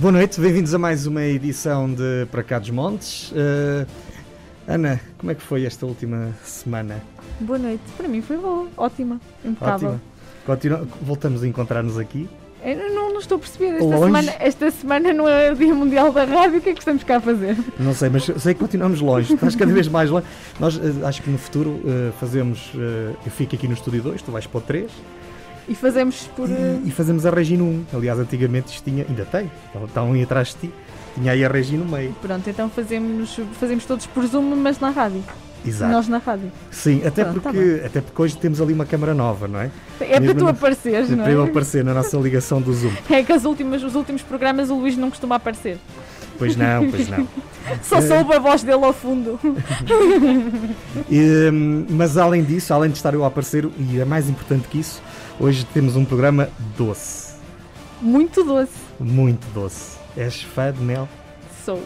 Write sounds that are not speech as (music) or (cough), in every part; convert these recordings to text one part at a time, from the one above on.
Boa noite, bem-vindos a mais uma edição de Para Cá dos Montes. Uh, Ana, como é que foi esta última semana? Boa noite, para mim foi boa, ótima, impecável. Ótima. voltamos a encontrar-nos aqui. Eu não, não, estou a perceber. Esta semana, esta semana não é o Dia Mundial da Rádio, o que é que estamos cá a fazer? Não sei, mas sei que continuamos longe. Estás cada vez mais longe. Nós uh, acho que no futuro uh, fazemos. Uh, eu fico aqui no estúdio 2, tu vais para o 3 e fazemos por. E, eh, e fazemos a Regi no 1. Aliás, antigamente isto tinha. Ainda tem. Estão ali atrás de ti. Tinha aí a Regi no meio. Pronto, então fazemos, fazemos todos por Zoom, mas na rádio. Exato. Nós na rádio. Sim, até, Pronto, tá porque, tá até porque hoje temos ali uma câmara nova, não é? É para tu apareceres, não é? Para eu aparecer na nossa ligação do Zoom. É que as últimas, os últimos programas o Luís não costuma aparecer. Pois não, pois não. (laughs) Só soube a voz dele ao fundo. (laughs) e, hum, mas além disso, além de estar eu a aparecer, e é mais importante que isso, Hoje temos um programa doce. Muito doce. Muito doce. És fã de mel? Sou.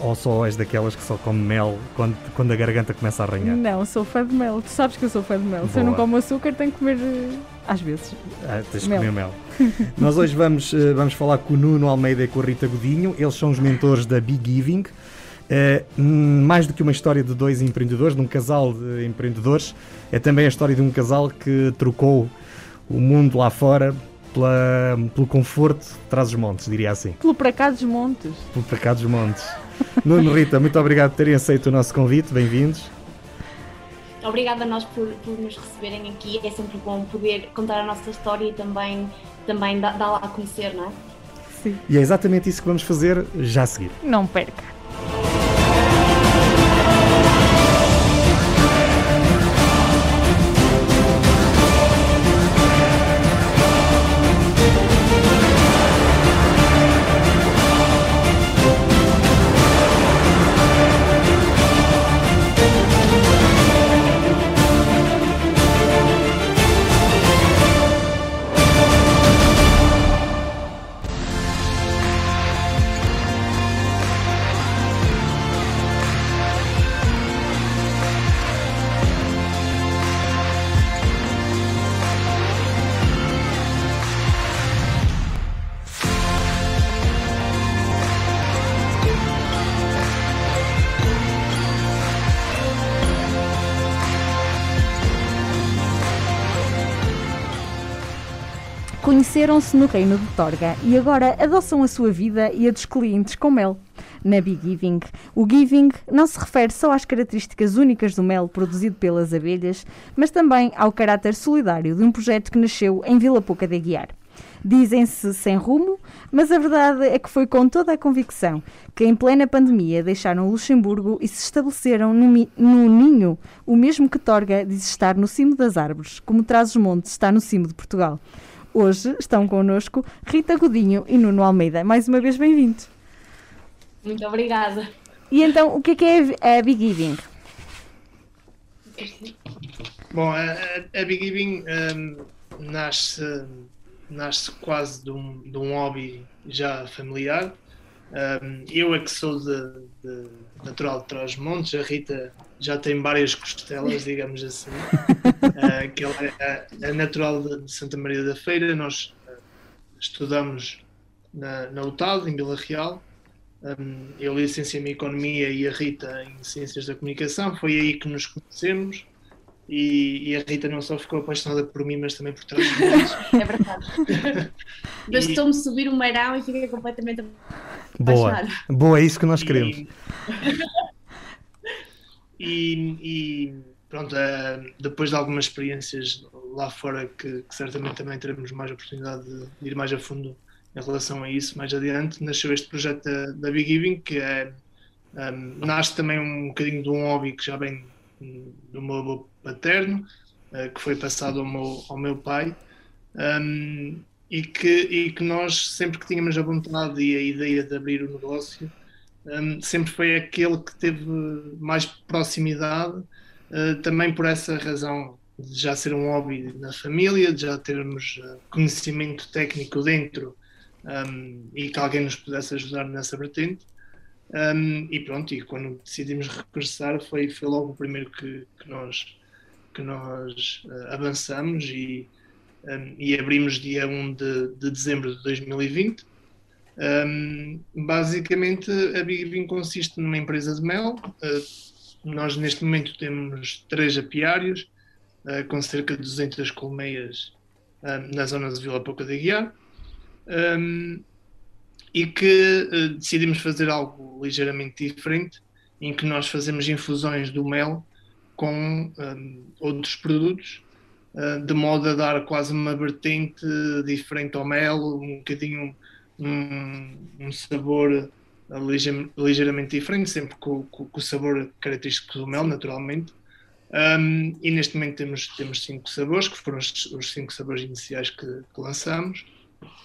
Ou só és daquelas que só come mel quando, quando a garganta começa a arranhar? Não, sou fã de mel. Tu sabes que eu sou fã de mel. Boa. Se eu não como açúcar, tenho que comer eh, às vezes. Ah, tens de comer mel. (laughs) Nós hoje vamos, eh, vamos falar com o Nuno Almeida e com a Rita Godinho. Eles são os mentores da Big Giving. Uh, mais do que uma história de dois empreendedores, de um casal de empreendedores, é também a história de um casal que trocou o mundo lá fora pela, pelo conforto trás dos montes, diria assim. Pelo para cá dos montes. Pelo para cá dos montes. Nuno Rita, muito obrigado por terem aceito o nosso convite, bem-vindos. Obrigada a nós por, por, nos receberem aqui, é sempre bom poder contar a nossa história e também, também dá-la a conhecer, não é? Sim. E é exatamente isso que vamos fazer já a seguir. Não perca. Conheceram-se no reino de Torga e agora adoçam a sua vida e a dos clientes com mel. Na Big Giving, o giving não se refere só às características únicas do mel produzido pelas abelhas, mas também ao caráter solidário de um projeto que nasceu em Vila Pouca de Aguiar. Dizem-se sem rumo, mas a verdade é que foi com toda a convicção que, em plena pandemia, deixaram Luxemburgo e se estabeleceram no, no ninho, o mesmo que Torga diz estar no cimo das árvores, como Trás-os-Montes está no cimo de Portugal. Hoje estão connosco Rita Godinho e Nuno Almeida. Mais uma vez, bem-vindos. Muito obrigada. E então, o que é que é a Big Giving? Bom, a, a Big Giving um, nasce, nasce quase de um, de um hobby já familiar. Um, eu é que sou de, de natural de Trás-Montes, a Rita já tem várias costelas, (laughs) digamos assim, uh, que ela é, é, natural de Santa Maria da Feira. Nós uh, estudamos na, na UTAD, em Vila Real. Um, eu licenciei-me em Economia e a Rita em Ciências da Comunicação. Foi aí que nos conhecemos. E, e, a Rita não só ficou apaixonada por mim, mas também por trás de nós. É verdade. (laughs) Bastou-me subir o meirão e fiquei completamente apaixonada. Boa, Boa é isso que nós queremos. E... (laughs) E, e pronto, uh, depois de algumas experiências lá fora, que, que, certamente também teremos mais oportunidade de, ir mais a fundo em relação a isso mais adiante, nasceu este projeto da, da Big Giving, que é, um, ehm, nasce também um bocadinho de um hobby que já vem do meu avô paterno, uh, que foi passado ao meu, ao meu pai. Um, ehm, e que, e que nós, sempre que tínhamos a vontade e a ideia de abrir o negócio, um, sempre foi aquele que teve mais proximidade, uh, também por essa razão de já ser um hobby na família, de já termos uh, conhecimento técnico dentro um, e que alguém nos pudesse ajudar nessa vertente. Um, e pronto, e quando decidimos regressar foi, foi logo o primeiro que, que nós, que nós uh, avançamos e, um, e abrimos dia 1 de, de dezembro de 2020 Um, basicamente, a Big consiste numa empresa de mel. Uh, nós, neste momento, temos três apiários, uh, com cerca de 200 colmeias uh, na zona de Vila Pouca de Aguiar. Um, e que decidimos fazer algo ligeiramente diferente, em que nós fazemos infusões do mel com um, outros produtos, de modo a dar quase uma vertente diferente ao mel, um bocadinho um, um sabor ligeiramente diferente, sempre com, com, com, o sabor característico do mel, naturalmente. Um, e neste momento temos, temos cinco sabores, que foram os, os cinco sabores iniciais que, que lançamos.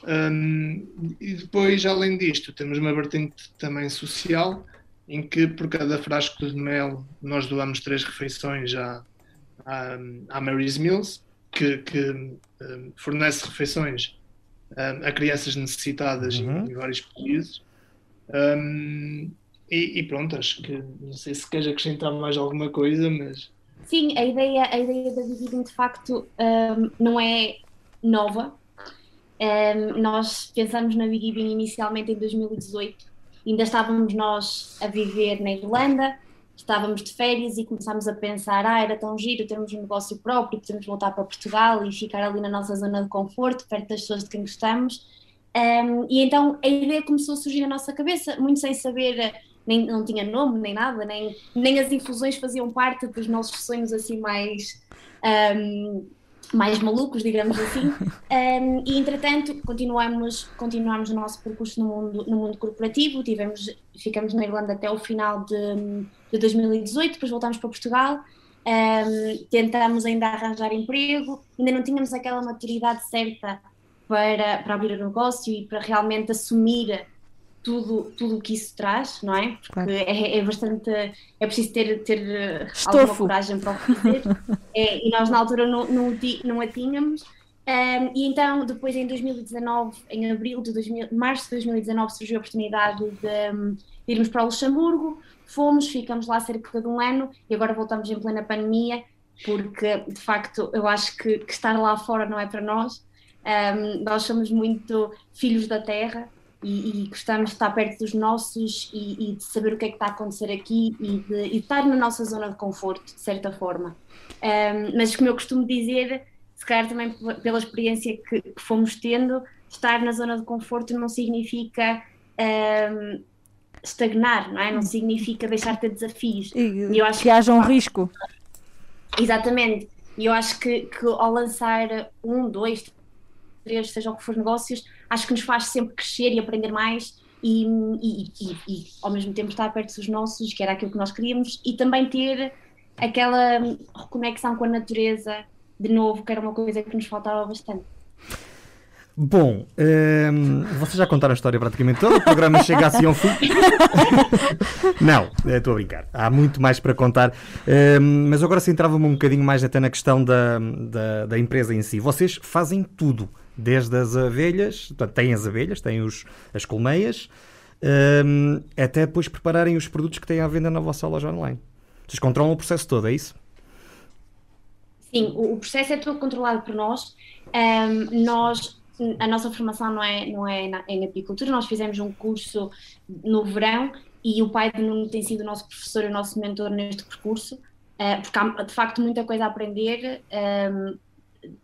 Um, e depois, além disto, temos uma vertente também social, em que por cada frasco de mel nós doamos três refeições à, à, à Mary's Mills, que, que um, fornece refeições a crianças necessitadas uhum. em, vários países. Um, e, e, pronto, acho que não sei se queres acrescentar mais alguma coisa, mas. Sim, a ideia, a ideia da Dividend de facto um, não é nova. Um, nós pensamos na Big Giving inicialmente em 2018, ainda estávamos nós a viver na Irlanda, estávamos de férias e começámos a pensar, ah, era tão giro termos um negócio próprio, podemos voltar para Portugal e ficar ali na nossa zona de conforto, perto das pessoas de quem gostamos. Um, e então a ideia começou a surgir na nossa cabeça, muito sem saber, nem, não tinha nome, nem nada, nem, nem as infusões faziam parte dos nossos sonhos assim mais um, mais malucos, digamos assim, (laughs) um, e entretanto continuamos, continuamos o nosso percurso no mundo, no mundo corporativo, tivemos, ficamos na Irlanda até o final de, de 2018, depois voltámos para Portugal, um, tentamos ainda arranjar emprego, ainda não tínhamos aquela maturidade certa para, para abrir o negócio e para realmente assumir tudo tudo o que isso traz, não é? Porque claro. é, é, bastante. É preciso ter, ter eh, alguma coragem para o fazer. (laughs) é, e nós na altura não, não, não a tínhamos. Um, e então, depois em 2019, em abril de 2000, março de 2019, surgiu a oportunidade de, de irmos para o Luxemburgo. Fomos, ficamos lá cerca de um ano e agora voltamos em plena pandemia, porque de facto eu acho que, que estar lá fora não é para nós. Um, nós somos muito filhos da terra e, e, gostamos de estar perto dos nossos e, e, de saber o que é que está a acontecer aqui e de, e de estar na nossa zona de conforto, de certa forma. Um, mas como eu costumo dizer, se calhar também pela experiência que, que fomos tendo, estar na zona de conforto não significa um, estagnar, não é? Não significa deixar de ter desafios. E, e eu acho que, que haja um risco. Exatamente. E eu acho que, que ao lançar um, dois, três, seja o que for negócios, acho que nos faz sempre crescer e aprender mais e, e, e, e, ao mesmo tempo estar perto dos nossos, que era aquilo que nós queríamos, e também ter aquela reconexão com a natureza, de novo, que era uma coisa que nos faltava bastante. Bom, um, ehm, vocês já contaram a história praticamente toda, o programa chega assim ao fim. (laughs) Não, eh, estou a brincar. Há muito mais para contar. Um, ehm, mas agora centrava-me um bocadinho mais até na questão da, da, da, empresa em si. Vocês fazem tudo, desde as abelhas, portanto, têm as abelhas, têm os, as colmeias, um, até depois prepararem os produtos que têm à venda na vossa loja online. Vocês controlam o processo todo, é isso? Sim, o processo é todo controlado por nós. Um, nós a nossa formação não é, não é na, em apicultura, nós fizemos um curso no verão e o pai de Nuno tem sido o nosso professor e o nosso mentor neste percurso, uh, porque há de facto muita coisa a aprender um,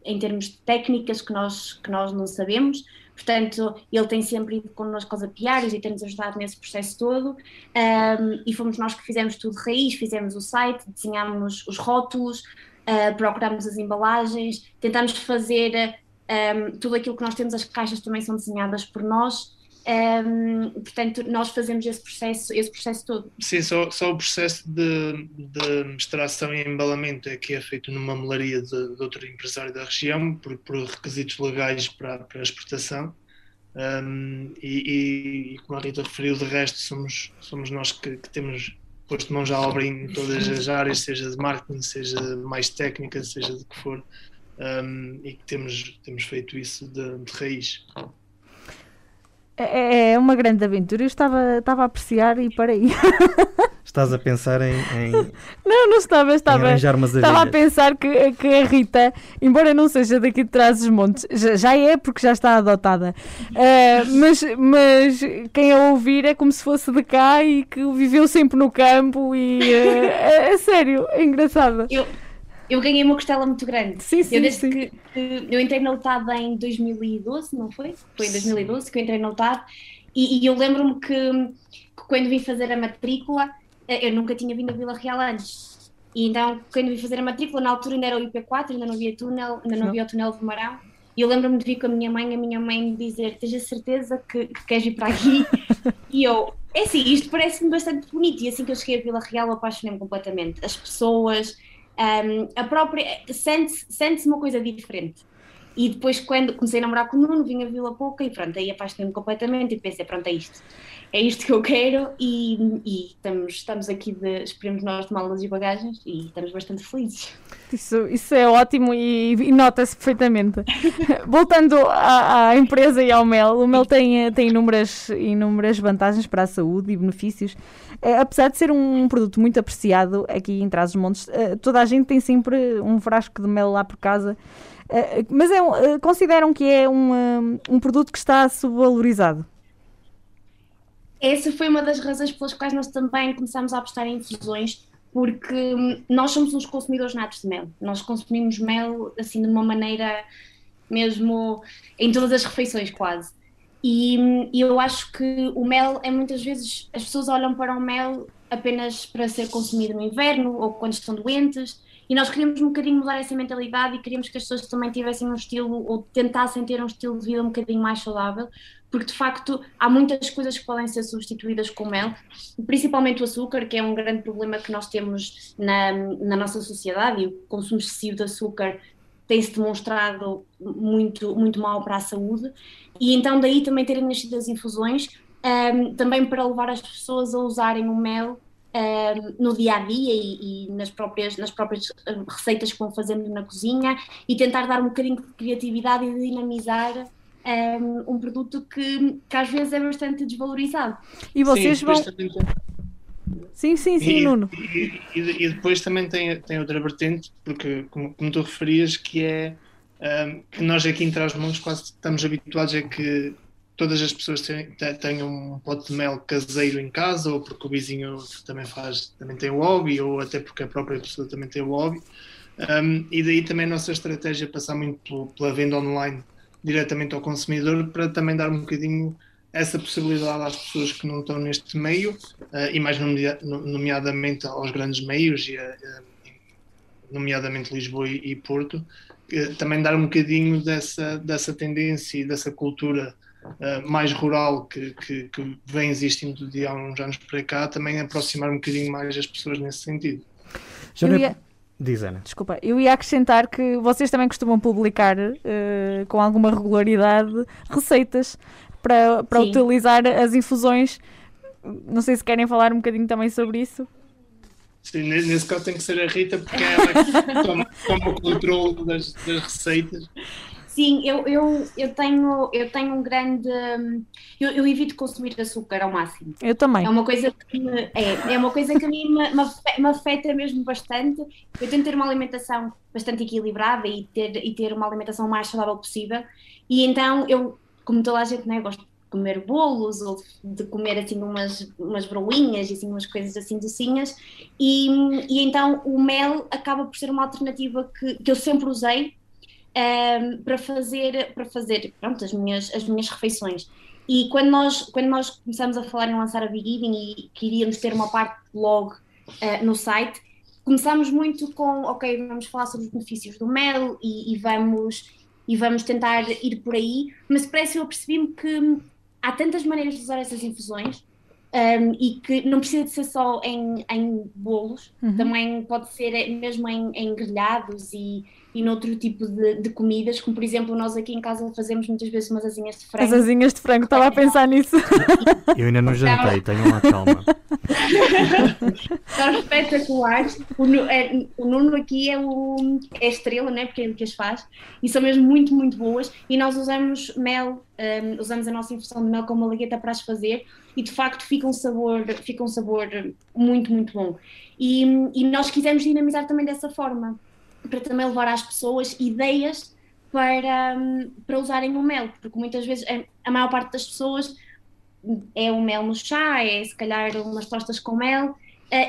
em termos de técnicas que nós, que nós não sabemos. Portanto, ele tem sempre ido connosco aos apiários e tem-nos ajudado nesse processo todo. Um, e fomos nós que fizemos tudo de raiz, fizemos o site, desenhámos os rótulos, uh, procurámos as embalagens, tentámos fazer um, tudo aquilo que nós temos, as caixas também são desenhadas por nós. Um, portanto, nós fazemos esse processo, esse processo todo. Sim, só, só o processo de, de extração e embalamento é que é feito numa melaria de, de outro empresário da região, por, por requisitos legais para, para a exportação. Um, e, e, como a Rita referiu, de resto, somos, somos nós que, que temos posto mãos à obra em todas as áreas, seja de marketing, seja mais técnica, seja de que for um, e que temos, temos feito isso de, de raiz. É, é uma grande aventura. Eu estava, estava a apreciar e parei. (laughs) Estás a pensar em, em, Não, não estava, estava. arranjar umas Estava a pensar que, que a Rita, embora não seja daqui de trás dos montes, já, já é porque já está adotada. Ah, mas, mas quem a ouvir é como se fosse de cá e que viveu sempre no campo e ah, é, é sério, é engraçado. Eu, eu ganhei uma costela muito grande. Sim, sim, eu desde sim. que, que eu entrei na UTAD em 2012, não foi? Foi em 2012 que eu entrei na UTAD e, e eu lembro-me que, que quando vim fazer a matrícula, eh, eu nunca tinha vindo a Vila Real antes. E então, quando vim fazer a matrícula, na altura ainda era o IP4, ainda não havia túnel, ainda não Não. havia o túnel de Marão. E eu lembro-me de vir com a minha mãe, a minha mãe me dizer: Tens a certeza que, que queres vir para aqui? (laughs) e eu, é assim, isto parece-me bastante bonito. E assim que eu cheguei a Vila Real, eu apaixonei-me completamente. As pessoas, um, a própria. Sente-se sente uma coisa diferente. E depois, quando comecei a namorar com o Nuno, vim a Vila Pouca e pronto, aí apaixonei-me completamente e pensei: pronto, é isto. É isto que eu quero e, e estamos, estamos aqui de. Esperemos nós de malas e bagagens e estamos bastante felizes. Isso, isso é ótimo e, e nota-se perfeitamente. (laughs) Voltando à, à empresa e ao mel, o mel tem, eh, tem inúmeras, inúmeras vantagens para a saúde e benefícios. Eh, apesar de ser um produto muito apreciado aqui em Trás-os-Montes, eh, toda a gente tem sempre um frasco de mel lá por casa. Eh, mas é, eh, consideram que é um, eh, um produto que está subvalorizado? Essa foi uma das razões pelas quais nós também começámos a apostar em infusões, porque hum, nós somos uns consumidores natos de mel. Nós consumimos mel assim de uma maneira mesmo em todas as refeições quase. E, hum, e eu acho que o mel é muitas vezes as pessoas olham para o mel apenas para ser consumido no inverno ou quando estão doentes. E nós queríamos um bocadinho mudar essa mentalidade e queríamos que as pessoas também tivessem um estilo ou tentassem ter um estilo de vida um bocadinho mais saudável, porque de facto há muitas coisas que podem ser substituídas com mel, principalmente o açúcar, que é um grande problema que nós temos na, na nossa sociedade e o consumo excessivo de açúcar tem-se demonstrado muito, muito mal para a saúde. E então daí também terem nascido as infusões, ahm, também para levar as pessoas a usarem o mel ahm, no dia a dia e, e nas, próprias, nas próprias ah, receitas que vão fazendo na cozinha e tentar dar um bocadinho de criatividade e de dinamizar ahm, um produto que, que às vezes é bastante desvalorizado. E vocês Sim, vão. tem- Sim, sim, sim, e, Nuno. E, e- e depois também tem, tem outra vertente, porque como, como tu referias, que é ahm, que nós aqui em Trás-os-Montes quase estamos habituados a que todas as pessoas tenham, te- tenham um pote de mel caseiro em casa, ou porque o vizinho também faz, também tem o hobby, ou até porque a própria pessoa também tem o hobby. Ahm, e daí também a nossa estratégia é passar muito pela venda online diretamente ao consumidor para também dar um bocadinho essa possibilidade às pessoas que não estão neste meio eh, e mais nomea- no- nomeadamente aos grandes meios, e, eh, eh, nomeadamente Lisboa e, Porto, também dar um bocadinho dessa, dessa tendência e dessa cultura eh, mais rural que, que, que vem existindo de há uns anos para cá, também aproximar um bocadinho mais as pessoas nesse sentido. Eu é- ia- Diz, Ana. Desculpa, eu ia acrescentar que vocês também costumam publicar eh, com alguma regularidade receitas para, para Sim. utilizar as infusões. Não sei se querem falar um bocadinho também sobre isso. Sim, ne- nesse caso tem que ser a Rita, porque é ela que toma, toma o controle das, das receitas. Sim, eu, eu, eu, tenho, eu tenho um grande. hum, Eu, eu evito consumir açúcar ao máximo. Eu também. É uma coisa que me, é, é uma coisa que a mim me, me afe- me afeta mesmo bastante. Eu tento ter uma alimentação bastante equilibrada e ter, e ter uma alimentação mais saudável possível. E então eu, como toda a gente, né, gosto de comer bolos ou de comer assim umas, umas broinhas e assim umas coisas assim docinhas. E, e então o mel acaba por ser uma alternativa que, que eu sempre usei ehm, para fazer, para fazer pronto, as, minhas, as minhas refeições. E quando nós, quando nós começamos a falar em lançar a Big Eating e queríamos ter uma parte de blog eh, no site, começámos muito com, ok, vamos falar sobre os benefícios do mel e, e vamos, e vamos tentar ir por aí, mas depressa eu percebi-me que há tantas maneiras de usar essas infusões um, e que não precisa de ser só em, em bolos, Uhum. também pode ser mesmo em, em grelhados e, e noutro tipo de, de comidas, como por exemplo nós aqui em casa fazemos muitas vezes umas asinhas de As frango. asinhas de frango, estava a pensar nisso. (laughs) Eu ainda não jantei, tenham lá calma. São espetaculares. O, é- o Nuno aqui é, o, é a estrela, né? porque é ele que as faz, e são mesmo muito, muito boas. E nós usamos mel um, usamos a nossa infusão de mel com malagueta para as fazer e de facto fica um sabor, fica um sabor muito, muito bom. E, e nós quisemos dinamizar também dessa forma, para também levar às pessoas ideias para, um, para usarem o mel, porque muitas vezes a, a maior parte das pessoas é o mel no chá, é se calhar umas tostas com mel, uh,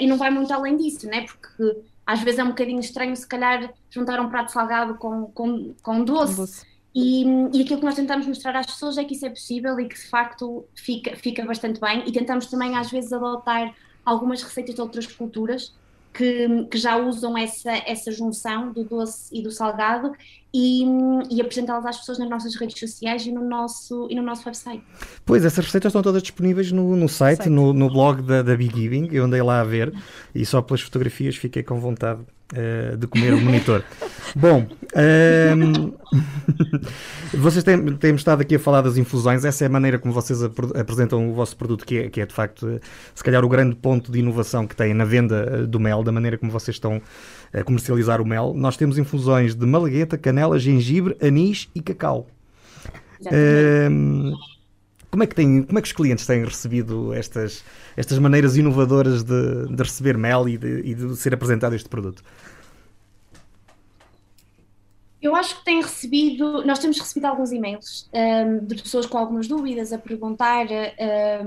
e não vai muito além disso, né? porque às vezes é um bocadinho estranho se calhar juntar um prato salgado com, com, com doce. doce. E, e aquilo que nós tentamos mostrar às pessoas é que isso é possível e que de facto fica, fica bastante bem. E tentamos também às vezes adotar algumas receitas de outras culturas que, que já usam essa, essa junção do doce e do salgado e, e apresentá-las às pessoas nas nossas redes sociais e no nosso, e no nosso website. Pois, essas receitas estão todas disponíveis no, no site. No, no blog da, da Big Giving, eu andei lá a ver e só pelas fotografias fiquei com vontade uh, de comer o monitor. Bom, ehm, vocês têm, têm estado aqui a falar das infusões, essa é a maneira como vocês ap apresentam o vosso produto, que é, que é de facto, se calhar, o grande ponto de inovação que têm na venda eh, do mel, da maneira como vocês estão a comercializar o mel. Nós temos infusões de malagueta, canela, gengibre, anis e cacau. Ehm, como é, que tem, como é que os clientes têm recebido estas, estas maneiras inovadoras de, de receber mel e de, e de ser apresentado este produto? Eu acho que tem recebido, nós temos recebido alguns e-mails um, de pessoas com algumas dúvidas a perguntar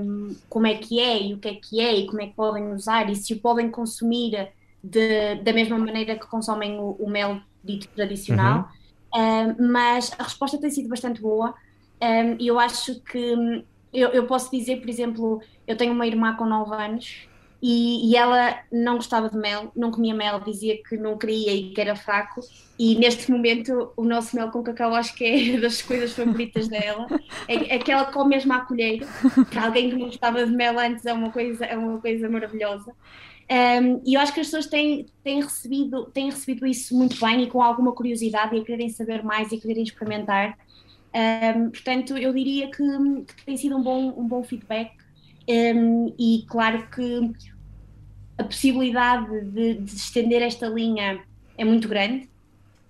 um, como é que é e o que é que é e como é que podem usar e se o podem consumir de, da mesma maneira que consomem o, o mel dito tradicional. Uhum. Um, mas a resposta tem sido bastante boa e eu acho que eu, eu posso dizer, por exemplo, eu tenho uma irmã com 9 anos e, e, ela não gostava de mel, não comia mel, dizia que não queria e que era fraco. E neste momento, o nosso mel com cacau acho que é (laughs) das coisas favoritas dela. É, é que ela come mesmo à colher, que alguém que não gostava de mel antes é uma coisa, é uma coisa maravilhosa. Um, e eu acho que as pessoas têm, têm, recebido, têm recebido isso muito bem e com alguma curiosidade e a quererem saber mais e a quererem experimentar. Um, portanto, eu diria que, que, tem sido um bom, um bom feedback um, e claro que a possibilidade de, de, estender esta linha é muito grande,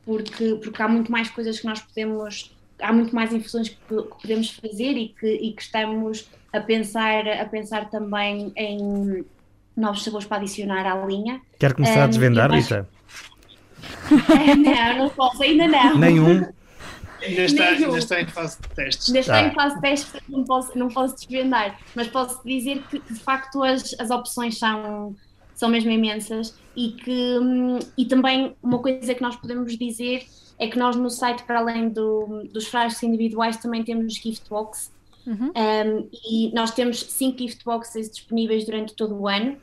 porque, porque há muito mais coisas que nós podemos, há muito mais infusões que, que podemos fazer e que, e que estamos a pensar, a pensar também em novos sabores para adicionar à linha. Quer começar um, a desvendar, Rita? (laughs) não, não posso, ainda não. Nenhum. Ainda está, ainda está em fase de testes. Ainda está ah. em fase de testes, não posso, não posso desvendar, mas posso dizer que, de facto as, as opções são, são mesmo imensas e que e também uma coisa que nós podemos dizer é que nós no site, para além do, dos frascos individuais, também temos gift box uhum. um, e nós temos cinco gift boxes disponíveis durante todo o ano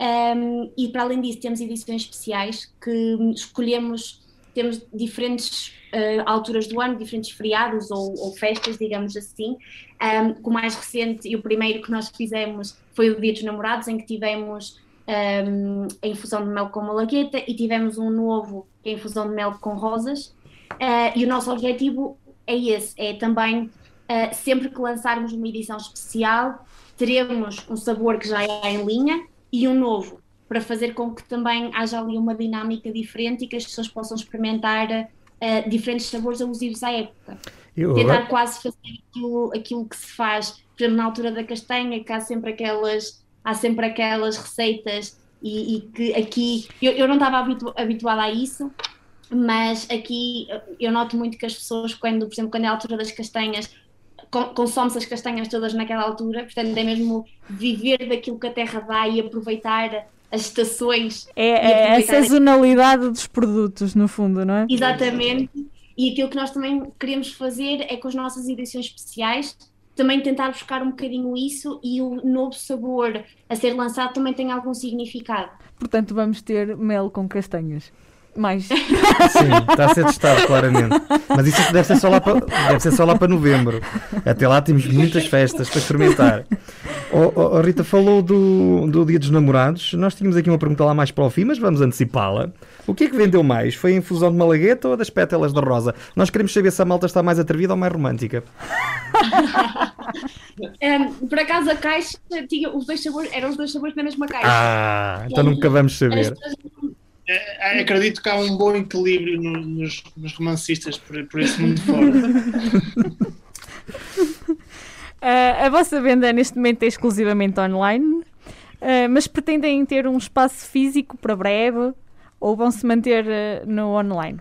um, e para além disso temos edições especiais que escolhemos, temos diferentes uh, alturas do ano, diferentes feriados ou, ou festas, digamos assim. Um, o mais recente e o primeiro que nós fizemos foi o Dia dos Namorados, em que tivemos um, a infusão de mel com malagueta e tivemos um novo, que é a infusão de mel com rosas. Uh, e o nosso objetivo é esse, é também uh, sempre que lançarmos uma edição especial, teremos um sabor que já é em linha e um novo, para fazer com que também haja ali uma dinâmica diferente e que as pessoas possam experimentar uh, diferentes sabores alusivos à época. Eu, Tentar quase fazer aquilo, aquilo que se faz, por exemplo, na altura da castanha, que há sempre aquelas, há sempre aquelas receitas e, e que aqui eu, eu não estava habitu, habituada a isso, mas aqui eu noto muito que as pessoas, quando, por exemplo, quando é a altura das castanhas, consome-se as castanhas todas naquela altura, portanto é mesmo viver daquilo que a terra dá e aproveitar as estações. É, é a sazonalidade dos produtos, no fundo, não é? Exatamente. E aquilo que nós também queremos fazer é com as nossas edições especiais também tentar buscar um bocadinho isso e o novo sabor a ser lançado também tem algum significado. Portanto, vamos ter mel com castanhas mais. Sim, está a ser testado claramente. Mas isso deve ser só lá para, deve ser só lá para novembro. Até lá temos muitas festas para experimentar. Oh, oh, oh, Rita falou do, do Dia dos Namorados. Nós tínhamos aqui uma pergunta lá mais para o fim, mas vamos antecipá-la. O que é que vendeu mais? Foi a infusão de malagueta ou das pétalas de rosa? Nós queremos saber se a malta está mais atrevida ou mais romântica. (laughs) um, por acaso a caixa tinha os dois sabores, eram os dois sabores da mesma caixa. Ah, então nunca vamos saber. É, acredito que há um bom equilíbrio no, nos, nos, romancistas por, por esse mundo fora. Uh, (laughs) a vossa venda neste momento é exclusivamente online, uh, mas pretendem ter um espaço físico para breve ou vão se manter uh, no online?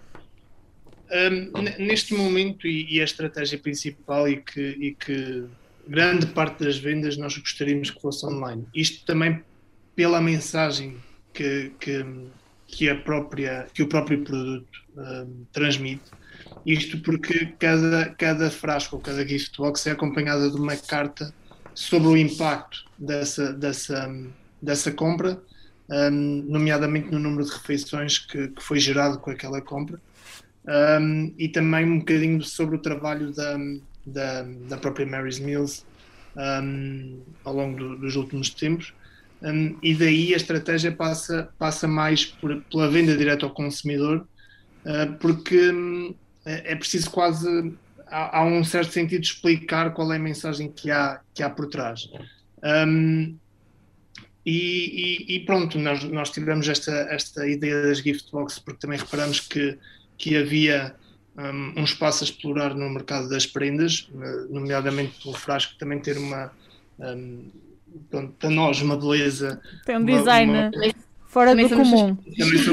Um, neste momento, e, e, a estratégia principal, e que, e que grande parte das vendas nós gostaríamos que fosse online. Isto também pela mensagem que, que, que, a própria, que o próprio produto um, transmite. Isto porque cada, cada frasco ou cada gift box é acompanhada de uma carta sobre o impacto dessa, dessa, dessa compra, um, nomeadamente no número de refeições que, que foi gerado com aquela compra um, e também um bocadinho sobre o trabalho da, da, da própria Mary's Mills um, ao longo do, dos últimos tempos. Um, e daí a estratégia passa, passa mais por, pela venda direta ao consumidor, uh, porque um, é, é preciso quase, há, há, um certo sentido explicar qual é a mensagem que há, que há por trás. Um, e, e, e, pronto, nós, nós tivemos esta, esta ideia das gift boxes porque também reparamos que que havia um, um, espaço a explorar no mercado das prendas, eh, nomeadamente pelo frasco também ter uma, um, pronto, para nós, uma beleza. Tem um design uma, uma... fora do comum.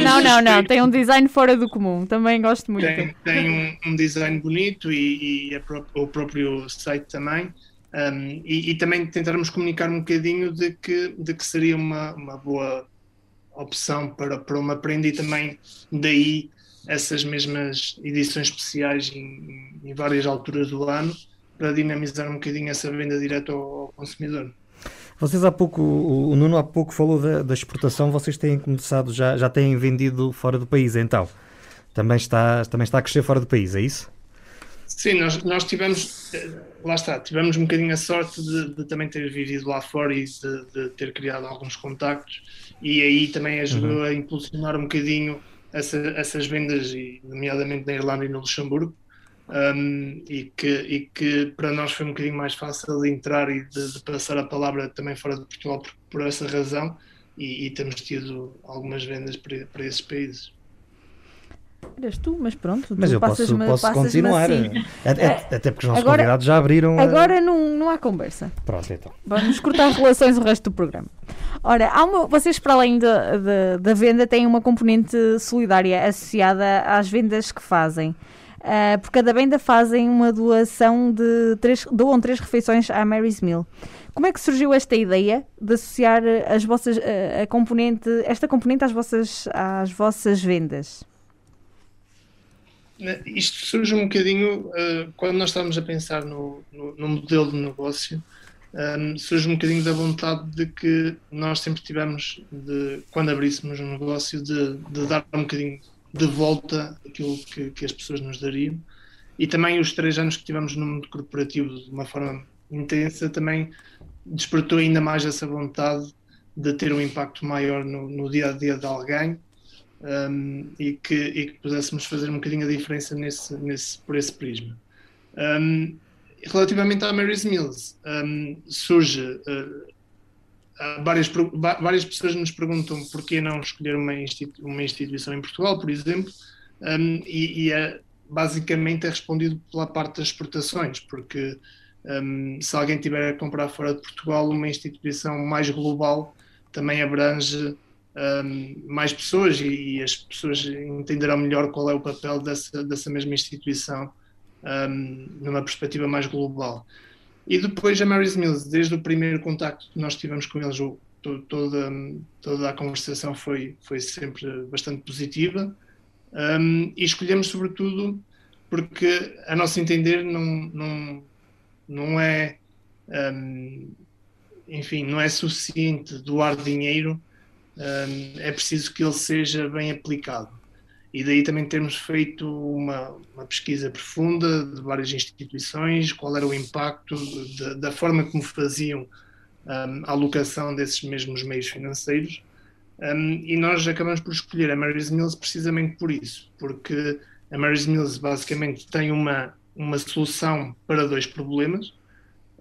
Não, não, não, tem um design fora do comum, também gosto muito. Tem, tem um, um, design bonito e, e pró o próprio site também. Um, e, e, também tentarmos comunicar um bocadinho de que, de que seria uma, uma boa opção para, para uma prenda e também daí essas mesmas edições especiais em, em, várias alturas do ano para dinamizar um bocadinho essa venda direta ao, ao consumidor. Vocês há pouco, o Nuno há pouco falou da, da, exportação, vocês têm começado, já, já têm vendido fora do país, então também está, também está a crescer fora do país, é isso? Sim, nós, nós tivemos, lá está, tivemos um bocadinho a sorte de, de também ter vivido lá fora e de, de, ter criado alguns contactos e aí também ajudou uhum. a impulsionar um bocadinho essa, essas vendas, e, nomeadamente na Irlanda e no Luxemburgo, um, e, que, e que para nós foi um bocadinho mais fácil de entrar e de, de passar a palavra também fora de Portugal por, por essa razão, e, e, temos tido algumas vendas para, para esses países. Eras tu, mas pronto. Mas eu posso, posso continuar. Assim. (laughs) Até, até, porque os nossos agora, convidados já abriram. Agora a... não, não há conversa. Pronto, então. Vamos cortar relações o resto do programa. Ora, uma, vocês, para além da venda, têm uma componente solidária associada às vendas que fazem. Uh, por cada venda fazem uma doação de três, doam três refeições à Mary's Meal. Como é que surgiu esta ideia de associar as vossas, a componente, esta componente às vossas, às vossas vendas? Isto surge um bocadinho uh, quando nós estamos a pensar no, no, no modelo de negócio, um, eh, surge um bocadinho da vontade de que nós sempre tivemos, de, quando abríssemos um negócio, de, de dar um bocadinho de volta aquilo que, que, as pessoas nos dariam. E também os três anos que tivemos no mundo corporativo de uma forma intensa também despertou ainda mais essa vontade de ter um impacto maior no, no dia a dia de alguém um, e, que, e, que, pudéssemos fazer um bocadinho a diferença nesse, nesse, por esse prisma. Um, relativamente à Mary's Mills, um, surge. Uh, várias, várias pessoas nos perguntam porquê não escolher uma, institu uma instituição em Portugal, por exemplo, e, e é, basicamente é respondido pela parte das exportações, porque se alguém tiver a comprar fora de Portugal, uma instituição mais global também abrange um, mais pessoas e, e, as pessoas entenderão melhor qual é o papel dessa, dessa mesma instituição um, numa perspectiva mais global. E depois a Mary's Mills, desde o primeiro contacto que nós tivemos com eles, toda, toda a conversação foi, foi sempre bastante positiva um, e escolhemos sobretudo porque a nosso entender não, não, não é um, enfim, não é suficiente doar dinheiro um, é preciso que ele seja bem aplicado. E daí também termos feito uma, uma pesquisa profunda de várias instituições, qual era o impacto de, da forma como faziam um, a alocação desses mesmos meios financeiros. Um, e nós acabamos por escolher a Mary's Mills precisamente por isso, porque a Mary's Mills basicamente tem uma, uma solução para dois problemas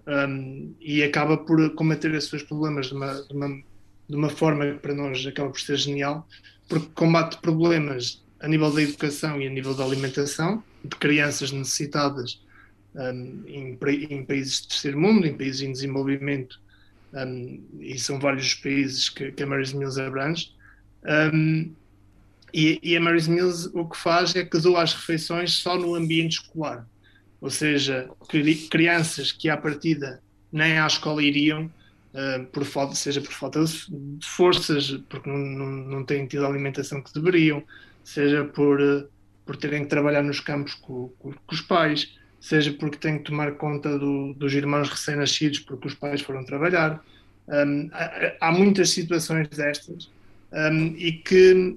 um, e acaba por combater esses dois problemas de uma, de uma de uma forma que para nós acaba por ser genial, porque combate problemas a nível da educação e a nível da alimentação, de crianças necessitadas um, em, em, países de terceiro mundo, em países em desenvolvimento, um, e são vários os países que, que a Mary's Mills abrange. Um, e, e, a Mary's Mills o que faz é que doa as refeições só no ambiente escolar, ou seja, crianças que à partida nem à escola iriam, uh, por falta, seja por falta de forças, porque não, não, não têm tido a alimentação que deveriam, seja por, uh, por terem que trabalhar nos campos com, com, com os pais, seja porque têm que tomar conta do, dos irmãos recém-nascidos porque os pais foram trabalhar. Um, há, há, muitas situações destas um, e que,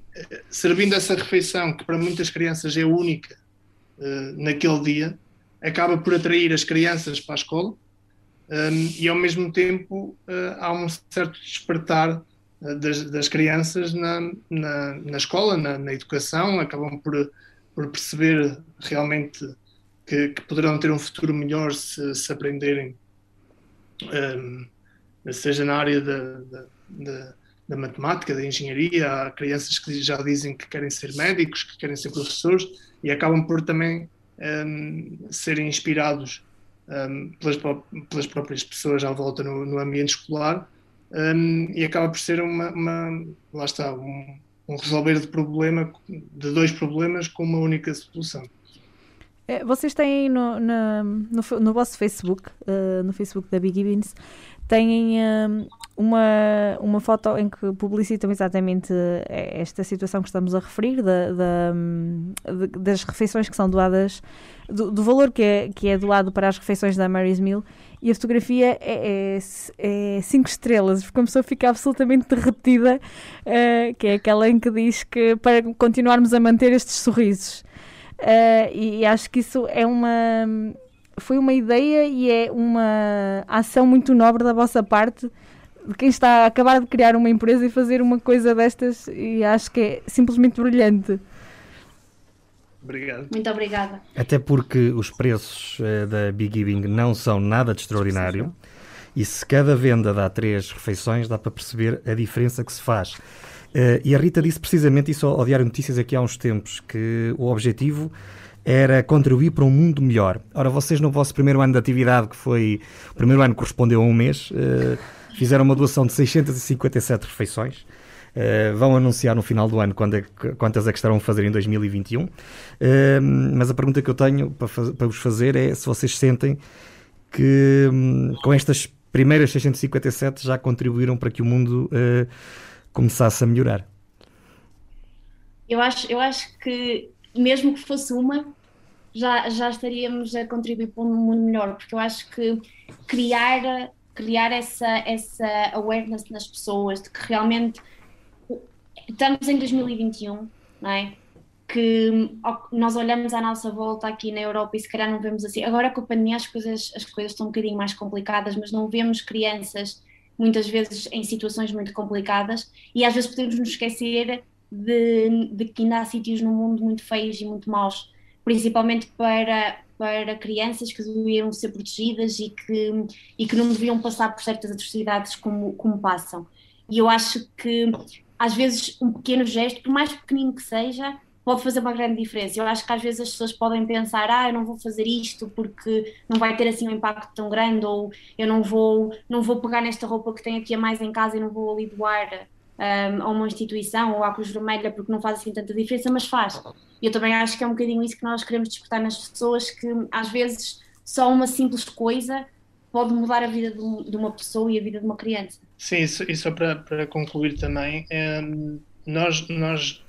servindo essa refeição, que para muitas crianças é única uh, naquele dia, acaba por atrair as crianças para a escola um, e, ao mesmo tempo, uh, há um certo despertar das, das, crianças na, na, na escola, na, na, educação, acabam por, por perceber realmente que, que, poderão ter um futuro melhor se, se aprenderem, um, seja na área da, da, da, matemática, da engenharia. Há crianças que já dizem que querem ser médicos, que querem ser professores e acabam por também um, serem inspirados um, pelas, pelas, próprias pessoas à volta no, no ambiente escolar. E acaba por ser uma, uma lá está, um, um resolver de problema, de dois problemas com uma única solução. É, vocês têm no, no, no, vosso Facebook, uh, no Facebook da Big Beans, têm uh, uma, uma foto em que publicitam exatamente eh, esta situação que estamos a referir, da, da, de, das refeições que são doadas, do, do, valor que é, que é doado para as refeições da Mary's Meal, e a fotografia é, é, é cinco estrelas, porque a pessoa fica absolutamente derretida, uh, que é aquela em que diz que para continuarmos a manter estes sorrisos. Uh, e acho que isso é uma. Foi uma ideia e é uma ação muito nobre da vossa parte de quem está a acabar de criar uma empresa e fazer uma coisa destas e acho que é simplesmente brilhante. Obrigado. Muito obrigada. Até porque os preços uh, da Big Giving não são nada de extraordinário e se cada venda dá três refeições, dá para perceber a diferença que se faz. Uh, e a Rita disse precisamente isso ao, ao Diário Notícias aqui há uns tempos, que o objetivo era contribuir para um mundo melhor. Ora, vocês no vosso primeiro ano de atividade, que foi o primeiro ano correspondeu a um mês, uh, fizeram uma doação de 657 refeições. Uh, vão anunciar no final do ano é, quantas é que estarão a fazer em 2021. Uh, mas a pergunta que eu tenho para, para, vos fazer é se vocês sentem que um, com estas primeiras 657 já contribuíram para que o mundo uh, começasse a melhorar? Eu acho, eu acho que mesmo que fosse uma, já, já estaríamos a contribuir para um mundo melhor, porque eu acho que criar, criar essa, essa awareness nas pessoas de que realmente estamos em 2021, não é? Que nós olhamos à nossa volta aqui na Europa e se calhar não vemos assim. Agora com a pandemia as coisas, as coisas estão um bocadinho mais complicadas, mas não vemos crianças muitas vezes em situações muito complicadas, e às vezes podemos nos esquecer de, de que ainda há sítios no mundo muito feios e muito maus, principalmente para, para crianças que deviam ser protegidas e que, e que não deviam passar por certas atrocidades como, como passam. E eu acho que às vezes um pequeno gesto, por mais pequenino que seja, pode fazer uma grande diferença. Eu acho que às vezes as pessoas podem pensar, ah, eu não vou fazer isto porque não vai ter assim um impacto tão grande, ou eu não vou, não vou pegar nesta roupa que tenho aqui a mais em casa e não vou ali doar um, a uma instituição ou à Cruz Vermelha porque não faz assim tanta diferença, mas faz. Eu também acho que é um bocadinho isso que nós queremos despertar nas pessoas, que às vezes só uma simples coisa pode mudar a vida de, uma pessoa e a vida de uma criança. Sim, e só para, para concluir também, um, nós, nós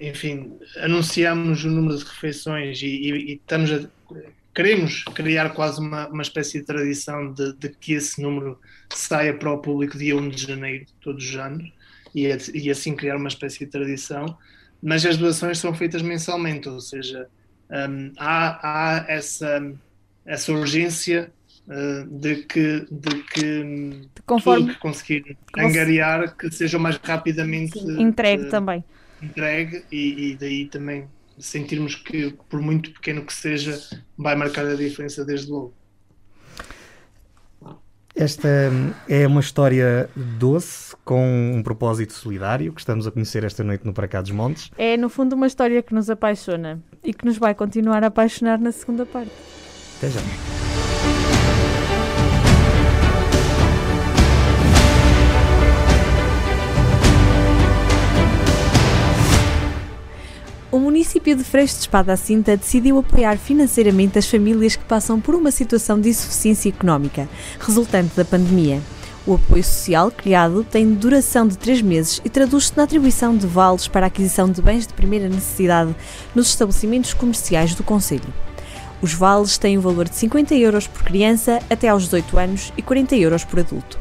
enfim, anunciamos o número de refeições e, e, e estamos a, queremos criar quase uma, uma espécie de tradição de, de, que esse número saia para o público dia 1 de janeiro, todos os anos, e, e assim criar uma espécie de tradição, mas as doações são feitas mensalmente, ou seja, um, há, há essa, essa urgência de que, de que Conforme tudo que conseguir angariar que seja mais rapidamente Sim, entregue uh, também entregue e, e, daí também sentirmos que, por muito pequeno que seja, vai marcar a diferença desde logo. Esta é uma história doce, com um propósito solidário, que estamos a conhecer esta noite no Para Cá dos Montes. É, no fundo, uma história que nos apaixona e que nos vai continuar a apaixonar na segunda parte. Até já. O município de Freixo de Espada à Cinta decidiu apoiar financeiramente as famílias que passam por uma situação de insuficiência económica, resultante da pandemia. O apoio social criado tem duração de três meses e traduz-se na atribuição de vales para aquisição de bens de primeira necessidade nos estabelecimentos comerciais do Conselho. Os vales têm o valor de 50 euros por criança até aos 18 anos e 40 euros por adulto.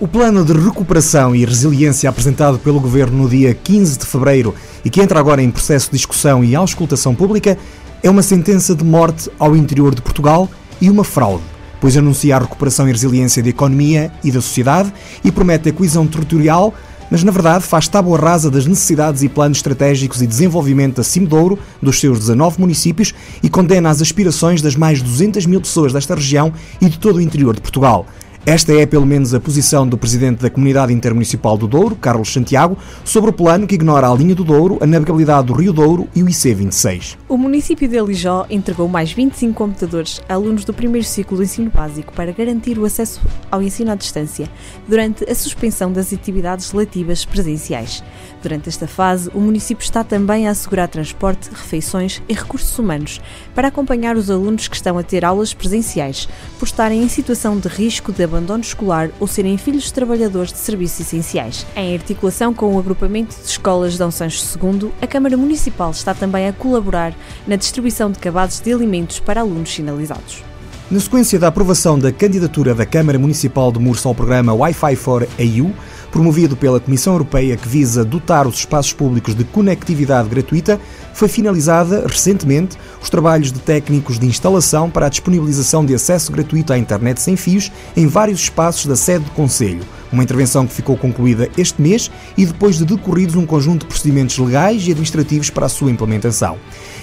O plano de recuperação e resiliência apresentado pelo Governo no dia 15 de fevereiro e que entra agora em processo de discussão e auscultação pública é uma sentença de morte ao interior de Portugal e uma fraude, pois anuncia a recuperação e resiliência da economia e da sociedade e promete a coesão territorial, mas na verdade faz tábua rasa das necessidades e planos estratégicos e desenvolvimento da Cimedouro, dos seus 19 municípios, e condena as aspirações das mais de 200 mil pessoas desta região e de todo o interior de Portugal. Esta é, pelo menos, a posição do presidente da Comunidade Intermunicipal do Douro, Carlos Santiago, sobre o plano que ignora a linha do Douro, a navegabilidade do Rio Douro e o IC26. O município de Alijó entregou mais 25 computadores a alunos do primeiro ciclo do ensino básico para garantir o acesso ao ensino à distância, durante a suspensão das atividades relativas presenciais. Durante esta fase, o município está também a assegurar transporte, refeições e recursos humanos para acompanhar os alunos que estão a ter aulas presenciais, por estarem em situação de risco de abandono escolar ou serem filhos de trabalhadores de serviços essenciais. Em articulação com o agrupamento de escolas Dom Sancho II, a Câmara Municipal está também a colaborar na distribuição de cabazes de alimentos para alunos sinalizados. Na sequência da aprovação da candidatura da Câmara Municipal de Mursa ao programa Wi-Fi for AU, promovido pela Comissão Europeia que visa dotar os espaços públicos de conectividade gratuita, foi finalizada recentemente os trabalhos de técnicos de instalação para a disponibilização de acesso gratuito à internet sem fios em vários espaços da sede do Conselho. Uma intervenção que ficou concluída este mês e depois de decorridos um conjunto de procedimentos legais e administrativos para a sua implementação.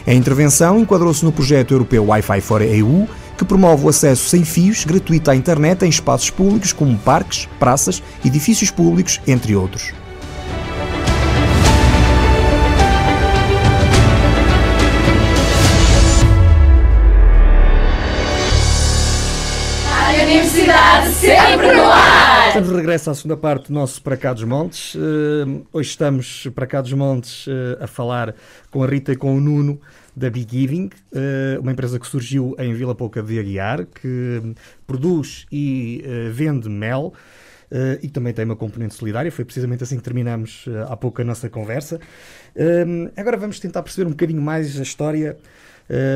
A intervenção enquadrou-se no projeto europeu Wi-Fi for EU, que promove o acesso sem fios gratuito à internet em espaços públicos como parques, praças, edifícios públicos, entre outros. Universidade sempre no ar! Estamos de regresso à segunda parte do nosso Para Cá dos Montes. Uh, hoje estamos para Cá dos Montes uh, a falar com a Rita e com o Nuno da Big Giving, uh, uma empresa que surgiu em Vila Pouca de Aguiar, que produz e vende mel. Uh, e também tem uma componente solidária. Foi precisamente assim que terminamos uh, há pouco a nossa conversa. Uh, agora vamos tentar perceber um bocadinho mais a história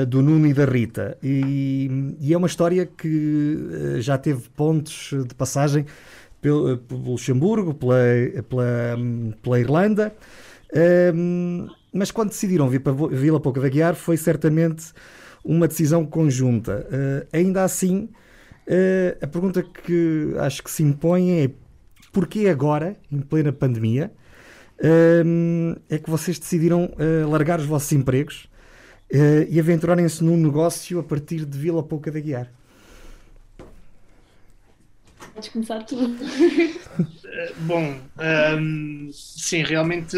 do Nuno e da Rita. E, e é uma história que já teve pontos de passagem pelo, pelo Luxemburgo, pela, pela, pela Irlanda. mas quando decidiram vir para Vila Pouca da Guiar foi certamente uma decisão conjunta. ainda assim, Uh, a pergunta que acho que se impõe é porquê agora, em plena pandemia, uh, é que vocês decidiram uh, largar os vossos empregos e aventurarem-se num negócio a partir de Vila Pouca da Guiar? Podes começar tu. Bom, um, sim, realmente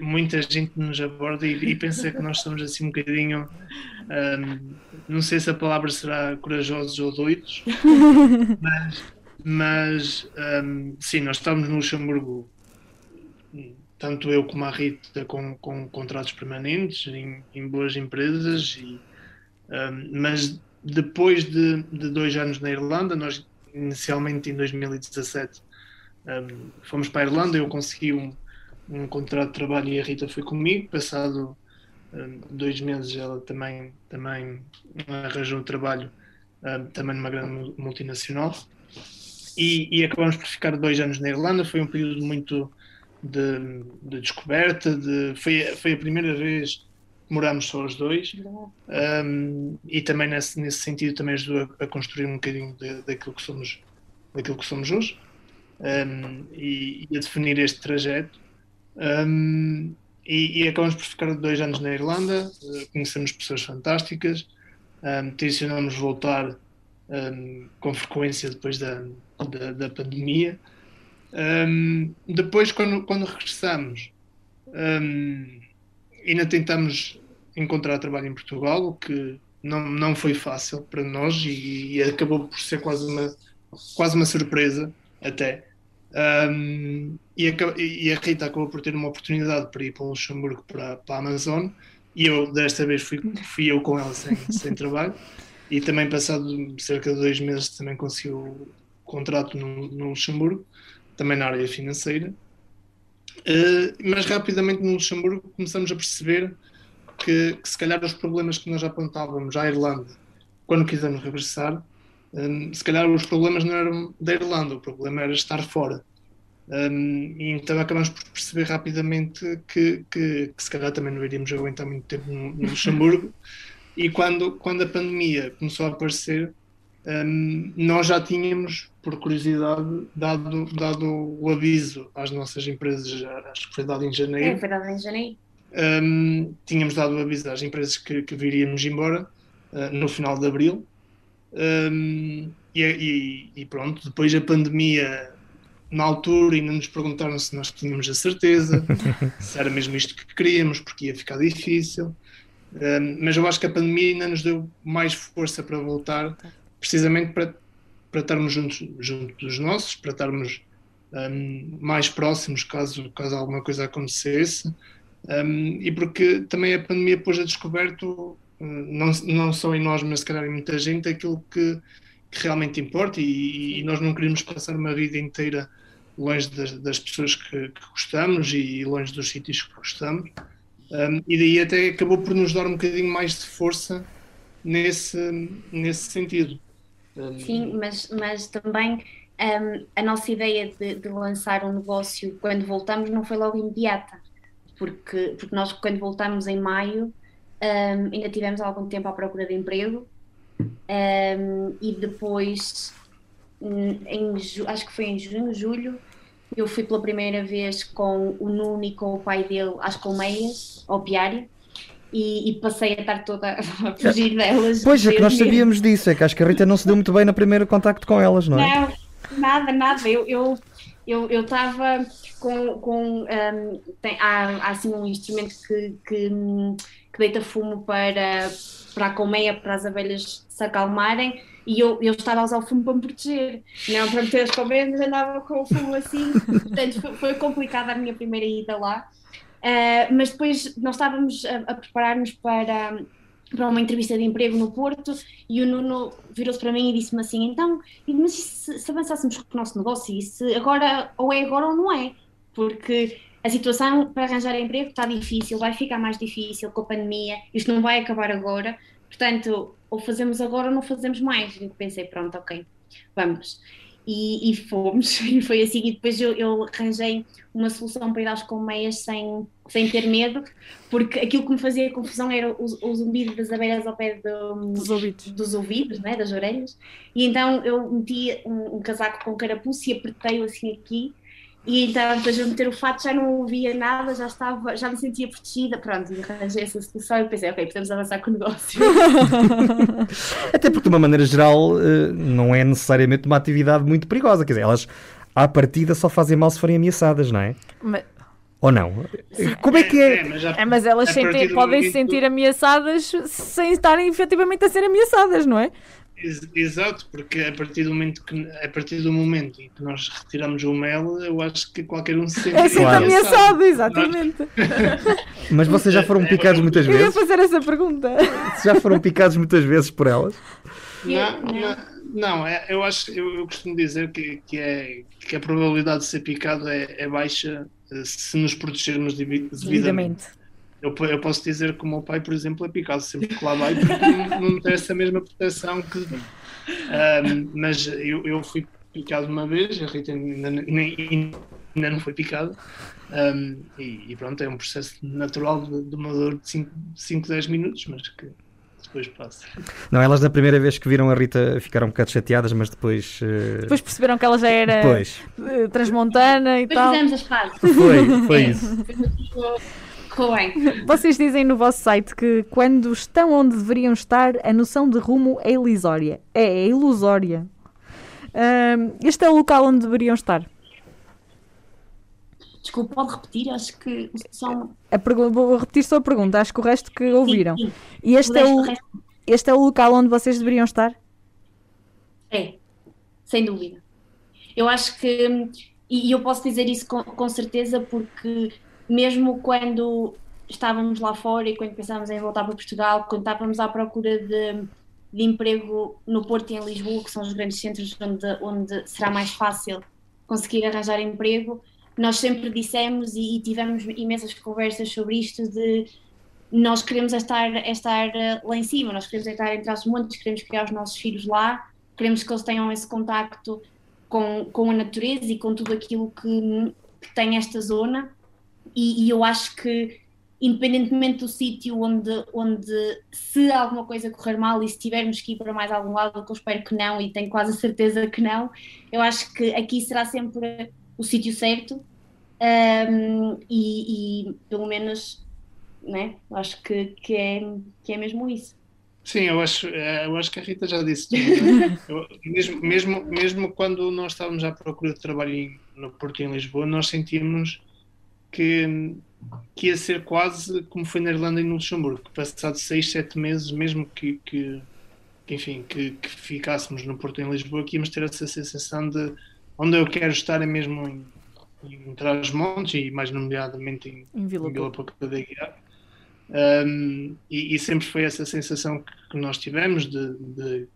muita gente nos aborda e, e pensa que nós somos assim um bocadinho um, não sei se a palavra será corajosos ou doidos, (laughs) mas, mas um, sim, nós estamos no Luxemburgo, tanto eu como a Rita, com, com contratos permanentes em, em boas empresas, e, um, mas depois de, de, dois anos na Irlanda, nós inicialmente em 2017 fomos para a Irlanda, eu consegui um, um contrato de trabalho e a Rita foi comigo, passado dois meses ela também, também arranjou trabalho também numa grande multinacional. E, e, acabamos por ficar dois anos na Irlanda. Foi um período muito de, de descoberta de, foi, foi a primeira vez que morámos só os dois. Um, e também nesse, nesse sentido também ajudou a, a construir um bocadinho de, daquilo que somos daquilo que somos hoje um, e, e, a definir este trajeto. Um, e, e, acabamos por ficar dois anos na Irlanda, uh, conhecemos pessoas fantásticas, um, tencionamos voltar um, com frequência depois da, da, da pandemia. Um, depois, quando, quando regressamos, um, ainda tentamos encontrar trabalho em Portugal, o que não, não foi fácil para nós e, e acabou por ser quase uma, quase uma surpresa até. Um, e, a, e, a, Rita acabou por ter uma oportunidade para ir para o Luxemburgo para, para a Amazon e eu desta vez fui, fui eu com ela sem, (laughs) sem trabalho e também passado cerca de dois meses também conseguiu contrato no, no Luxemburgo, também na área financeira. Uh, mas rapidamente no Luxemburgo começamos a perceber que, que, se calhar os problemas que nós apontávamos à Irlanda quando quisemos regressar, um, se calhar os problemas não eram da Irlanda, o problema era estar fora. Um, e então acabamos por perceber rapidamente que, que, que, se calhar também não iríamos aguentar muito tempo no, no Luxemburgo. (laughs) e quando, quando a pandemia começou a aparecer, um, nós já tínhamos, por curiosidade, dado, dado o aviso às nossas empresas, acho que foi dado em janeiro. É, foi dado em janeiro. Um, tínhamos dado o aviso às empresas que, que viríamos embora uh, no final de abril. Um, e, e, e, pronto, depois a pandemia, na altura, ainda nos perguntaram se nós tínhamos a certeza, (laughs) se era mesmo isto que queríamos, porque ia ficar difícil. Um, mas eu acho que a pandemia ainda nos deu mais força para voltar precisamente para, para estarmos juntos, junto dos nossos, para estarmos um, mais próximos caso, caso alguma coisa acontecesse, um, e porque também a pandemia pôs a descoberto, hum, não, não só em nós, mas se calhar em muita gente, aquilo que, que realmente importa, e, e, nós não queríamos passar uma vida inteira longe das, das pessoas que, que, gostamos e longe dos sítios que gostamos. Um, e daí até acabou por nos dar um bocadinho mais de força nesse, nesse sentido. Sim, mas, mas também um, a nossa ideia de, de, lançar um negócio quando voltamos não foi logo imediata, porque, porque nós quando voltamos em maio um, ainda tivemos algum tempo à procura de emprego um, e depois hum, em, acho que foi em junho, julho eu fui pela primeira vez com o Nuno e com o pai dele às colmeias, ao Piário e, e, passei a estar toda a (laughs) fugir delas. Pois é que nós sabíamos disso, é que acho que a Rita não se deu muito bem no primeiro contacto com elas, não é? Não, nada, nada. Eu eu eu estava com, com um, tem, há, há assim um instrumento que, que, que deita fumo para, para a colmeia, para as abelhas se acalmarem e eu, eu estava a usar o fumo para me proteger, não para meter as colmeias, mas andava com o fumo assim, (laughs) portanto foi, foi complicada a minha primeira ida lá. Uh, mas depois nós estávamos a, a preparar-nos para, para uma entrevista de emprego no Porto e o Nuno virou-se para mim e disse-me assim: então, mas se, se avançássemos com o nosso negócio, isso agora ou é agora ou não é? Porque a situação para arranjar emprego está difícil, vai ficar mais difícil com a pandemia, isto não vai acabar agora, portanto, ou fazemos agora ou não fazemos mais. E pensei: pronto, ok, vamos. E, e, fomos, (laughs) e foi assim, e depois eu, eu, arranjei uma solução para ir às colmeias sem, sem ter medo, porque aquilo que me fazia confusão era o, o zumbido das abelhas ao pé do, dos ouvidos, dos ouvidos né, das orelhas, e então eu meti um, um casaco com carapuço e apertei-o assim aqui, e então, depois de meter o fato, já não ouvia nada, já estava, já me sentia protegida. Pronto, e arranjei essa solução e pensei, ok, podemos avançar com o negócio. (laughs) Até porque, de uma maneira geral, eh, não é necessariamente uma atividade muito perigosa. Quer dizer, elas, à partida, só fazem mal se forem ameaçadas, não é? Mas... Ou não? Como é que é? é, mas, é, mas, elas sentem, podem se sentir ameaçadas sem estarem efetivamente a ser ameaçadas, não é? Exato, porque a partir do momento que a partir do momento em que nós retiramos o mel, eu acho que qualquer um se sente é sempre ameaçado, exatamente. (laughs) Mas vocês já foram é, picados muitas vezes? Eu ia fazer essa pergunta. Já foram picados muitas vezes por elas? Não, não, não é, eu acho, eu, eu, costumo dizer que, que, é, que a probabilidade de ser picado é, é baixa eh, se nos protegermos devidamente. Eu, eu posso dizer que o meu pai, por exemplo, é picado sempre que lá vai, porque não, não tem essa mesma proteção que. Um, mas eu, eu fui picado uma vez, a Rita ainda, ainda não foi picada. Um, e, e, pronto, é um processo natural de, de uma dor de 5, 10 minutos, mas que depois passa. Não, elas na primeira vez que viram a Rita ficaram um bocado chateadas, mas depois. Uh... Depois perceberam que ela já era depois. transmontana e depois tal. fizemos as pazes. Foi, foi (laughs) isso. Vocês dizem no vosso site que quando estão onde deveriam estar, a noção de rumo é ilusória. É, é ilusória. Uh, este é o local onde deveriam estar. Desculpa, pode repetir? Acho que são. A vou repetir só a pergunta, acho que o resto que ouviram. Sim, sim. E este o é o. este é o local onde vocês deveriam estar? É, sem dúvida. Eu acho que, e eu posso dizer isso com, com certeza, porque mesmo quando estávamos lá fora e quando pensávamos em voltar para Portugal, quando estávamos à procura de, de emprego no Porto e em Lisboa, que são os grandes centros onde, onde será mais fácil conseguir arranjar emprego, nós sempre dissemos e, e tivemos imensas conversas sobre isto de nós queremos estar, estar lá em cima, nós queremos estar entre os montes, queremos criar os nossos filhos lá, queremos que eles tenham esse contacto com, com a natureza e com tudo aquilo que, que tem esta zona e, e eu acho que independentemente do sítio onde, onde se alguma coisa correr mal e se tivermos que ir para mais algum lado, que eu espero que não e tenho quase a certeza que não, eu acho que aqui será sempre o sítio certo um, e, e, pelo menos né, acho que, que, é, que é mesmo isso. Sim, eu acho, eh, eu acho que a Rita já disse tudo. (laughs) Né? Eu, mesmo, mesmo, mesmo quando nós estávamos à procura de trabalho no Porto e em Lisboa, nós sentíamos que, que ia ser quase como foi na Irlanda e no Luxemburgo, que passado seis, sete meses, mesmo que, que, que enfim, que, que, ficássemos no Porto em Lisboa, que íamos ter essa sensação de onde eu quero estar é mesmo em, em Trás-Montes e mais nomeadamente em, em Vila, Vila Pouca da Guiar. Um, e, e, sempre foi essa sensação que, que nós tivemos de, de,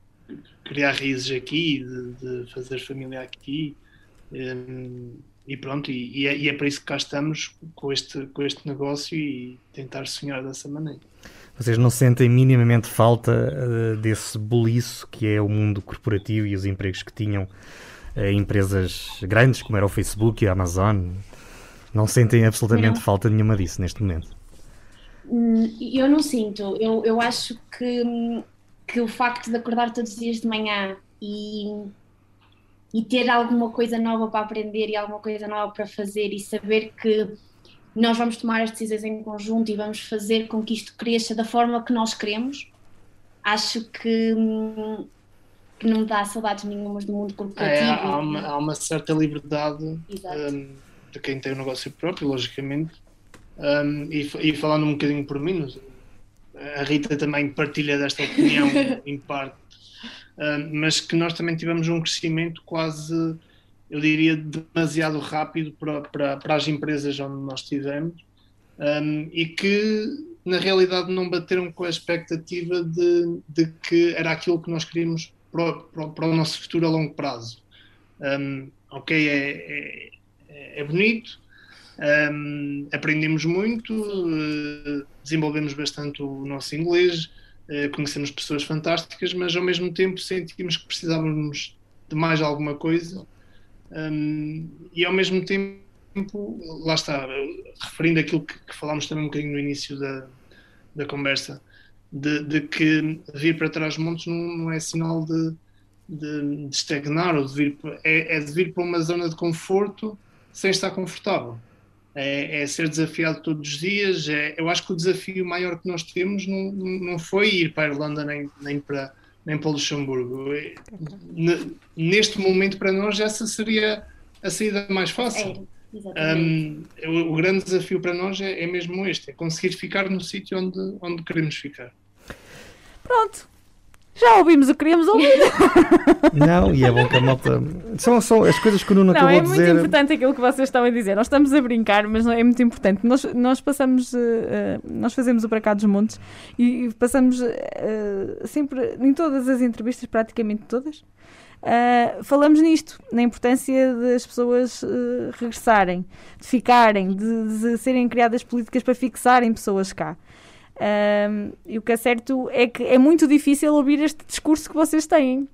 criar raízes aqui, de, de fazer família aqui. Um, e pronto, e, e, é, e, é, para isso que cá estamos com este, com este negócio e tentar sonhar dessa maneira. Vocês não sentem minimamente falta uh, desse boliço que é o mundo corporativo e os empregos que tinham uh, empresas grandes como era o Facebook e a Amazon? Não sentem absolutamente não. falta nenhuma disso neste momento? Hum, eu não sinto. Eu, eu acho que, que o facto de acordar todos os dias de manhã e e ter alguma coisa nova para aprender e alguma coisa nova para fazer e saber que nós vamos tomar as decisões em conjunto e vamos fazer com que isto cresça da forma que nós queremos, acho que, que não me dá saudades nenhumas do mundo corporativo. É, há, uma, há, uma, certa liberdade um, de quem tem o um negócio próprio, logicamente. Um, e, e, falando um bocadinho por mim, a Rita também partilha desta opinião (laughs) em parte mas que nós também tivemos um crescimento quase, eu diria, demasiado rápido para, para, para as empresas onde nós estivemos um, e que na realidade não bateram com a expectativa de, de que era aquilo que nós queríamos para, para, para o nosso futuro a longo prazo. Um, ok, é, é, é bonito, um, aprendemos muito, uh, desenvolvemos bastante o nosso inglês, eh, conhecemos pessoas fantásticas, mas ao mesmo tempo sentimos que precisávamos de mais alguma coisa. Um, e ao mesmo tempo, lá está, referindo aquilo que, que, falámos também um bocadinho no início da, da conversa, de, de que vir para trás montes não, não é sinal de, de, de, estagnar ou de vir, é, é de vir para uma zona de conforto sem estar confortável é, é, ser desafiado todos os dias. É, eu acho que o desafio maior que nós temos não, não foi ir para a Irlanda nem, nem, para, nem para o Luxemburgo. É, neste momento, para nós, essa seria a saída mais fácil. É, um, o, o, grande desafio para nós é, é mesmo este: é conseguir ficar no sítio onde, onde queremos ficar. Pronto, já ouvimos o que queríamos ouvir. (laughs) Não, e é bom que a malta. São, são as coisas que o Nuno não, acabou é de dizer. É muito importante aquilo que vocês estão a dizer. Nós estamos a brincar, mas é muito importante. Nós, nós passamos. Uh, nós fazemos o Para Cá dos Montes e passamos uh, sempre, em todas as entrevistas, praticamente todas, uh, falamos nisto, na importância das pessoas regressarem, de ficarem, de, de serem criadas políticas para fixarem pessoas cá. Um, e o que é certo é que é muito difícil ouvir este discurso que vocês têm,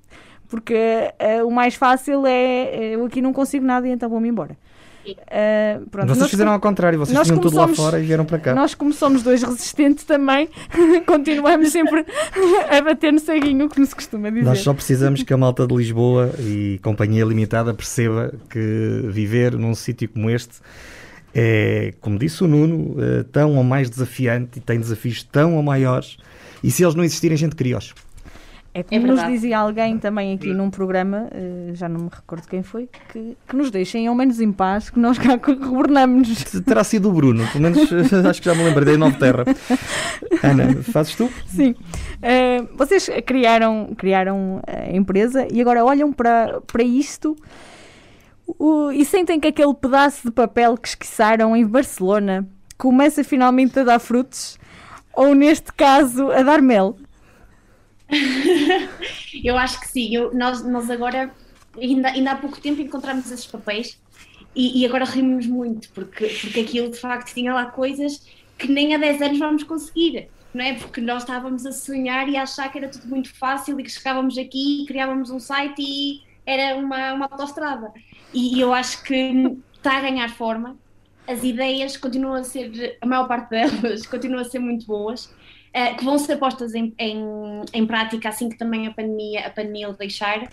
porque uh, o mais fácil é eu aqui não consigo nada e então vou-me embora. Uh, pronto, vocês fizeram ao contrário, vocês tinham tudo lá fora e vieram para cá. Nós, como somos dois resistentes também, (laughs) continuamos sempre a bater no ceguinho, como se costuma dizer. Nós só precisamos que a malta de Lisboa e Companhia Limitada perceba que viver num sítio como este é, como disse o Nuno, é, tão ou mais desafiante e tem desafios tão ou maiores. E se eles não existirem, a gente cria-os. É como É nos dizia alguém também aqui num programa, eh, já não me recordo quem foi, que, que nos deixem ao menos em paz, que nós cá (laughs) governamos. Terá sido o Bruno, pelo menos (laughs) acho que já me lembrei, dei Nova Terra. Ana, fazes tu? Sim. Eh, vocês criaram, criaram a empresa e agora olham para, para isto o- e sentem que aquele pedaço de papel que esquiçaram em Barcelona começa finalmente a dar frutos, ou neste caso, a dar mel. (laughs) Eu acho que sim. Eu- nós, nós agora, ainda, ainda há pouco tempo, encontramos esses papéis e, e agora rimos muito, porque, porque aquilo de facto tinha lá coisas que nem há 10 anos vamos conseguir, não é? Porque nós estávamos a sonhar e a achar que era tudo muito fácil e que chegávamos aqui criávamos um site e era uma, uma autostrada. E, eu acho que está a ganhar forma. As ideias continuam a ser, a maior parte delas, (laughs) continuam a ser muito boas. eh, que vão ser postas em, em, em prática assim que também a pandemia, a pandemia o deixar.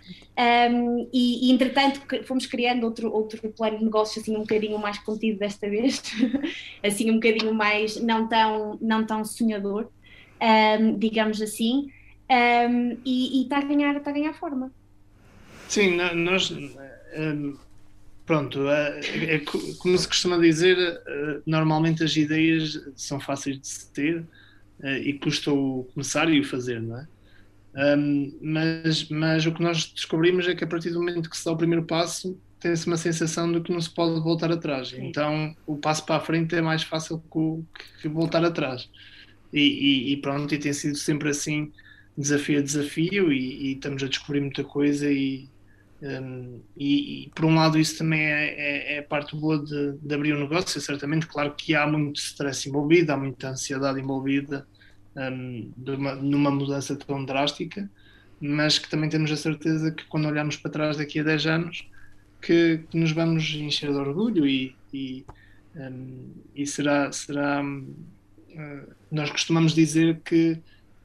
Um, e, e, entretanto fomos criando outro, outro plano de negócio assim um bocadinho mais contido desta vez, (laughs) assim um bocadinho mais não tão, não tão sonhador, um, digamos assim, um, e está a, ganhar, está a ganhar forma. Sim, nós. hum, pronto, é, é co- como se costuma dizer, normalmente as ideias são fáceis de se ter e custa o começar e o fazer, não é? Hum, mas, mas o que nós descobrimos é que a partir do momento que se dá o primeiro passo, tem-se uma sensação de que não se pode voltar atrás. Sim. Então o passo para a frente é mais fácil que, que voltar atrás. E, e- e pronto, e tem sido sempre assim, desafio a desafio, e, e estamos a descobrir muita coisa. E, hum, e, e, por um lado, isso também é, é, é parte boa de, de abrir um negócio, certamente. Claro que há muito stress envolvido, há muita ansiedade envolvida de uma- numa mudança tão drástica, mas que também temos a certeza que quando olharmos para trás daqui a 10 anos, que, que nos vamos encher de orgulho e, e, hum, e será, será eh, nós costumamos dizer que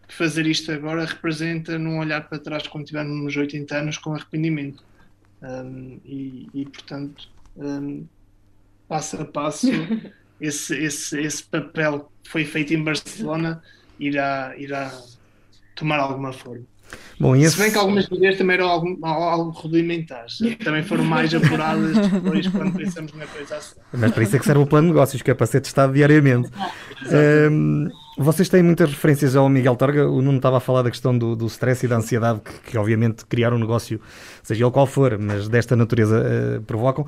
que fazer isto agora representa não olhar para trás quando tivermos 80 anos com arrependimento. Hum, e, e, portanto, hum, passo a passo, (laughs) esse, esse, esse papel que foi feito em Barcelona irá, irá tomar alguma forma. Bom, e Se bem que algumas ideias também eram algo, algo rudimentares, também foram mais apuradas depois quando pensamos na coisa assim. Mas para isso é que serve o plano de negócios, que é para ser testado diariamente. Hum, vocês têm muitas referências ao Miguel Torga. O Nuno estava a falar da questão do, do stress e da ansiedade que, que, obviamente, criar um negócio, seja ele qual for, mas desta natureza, eh, provocam.